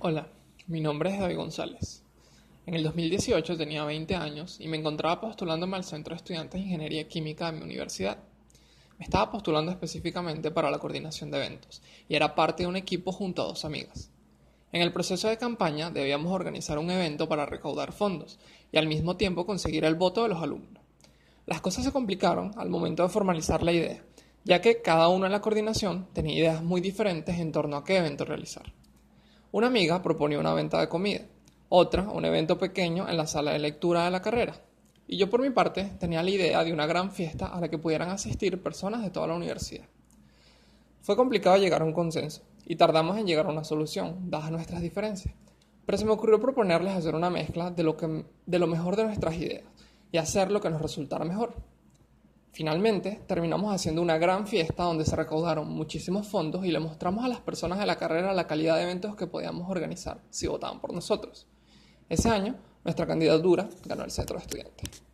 Hola, mi nombre es David González. En el 2018 tenía 20 años y me encontraba postulándome al Centro de Estudiantes de Ingeniería Química de mi universidad. Me estaba postulando específicamente para la coordinación de eventos y era parte de un equipo junto a dos amigas. En el proceso de campaña debíamos organizar un evento para recaudar fondos y al mismo tiempo conseguir el voto de los alumnos. Las cosas se complicaron al momento de formalizar la idea, ya que cada uno en la coordinación tenía ideas muy diferentes en torno a qué evento realizar. Una amiga proponía una venta de comida, otra un evento pequeño en la sala de lectura de la carrera, y yo por mi parte tenía la idea de una gran fiesta a la que pudieran asistir personas de toda la universidad. Fue complicado llegar a un consenso, y tardamos en llegar a una solución, dadas nuestras diferencias, pero se me ocurrió proponerles hacer una mezcla de lo, que, de lo mejor de nuestras ideas y hacer lo que nos resultara mejor. Finalmente, terminamos haciendo una gran fiesta donde se recaudaron muchísimos fondos y le mostramos a las personas de la carrera la calidad de eventos que podíamos organizar si votaban por nosotros. Ese año, nuestra candidatura ganó el centro de estudiantes.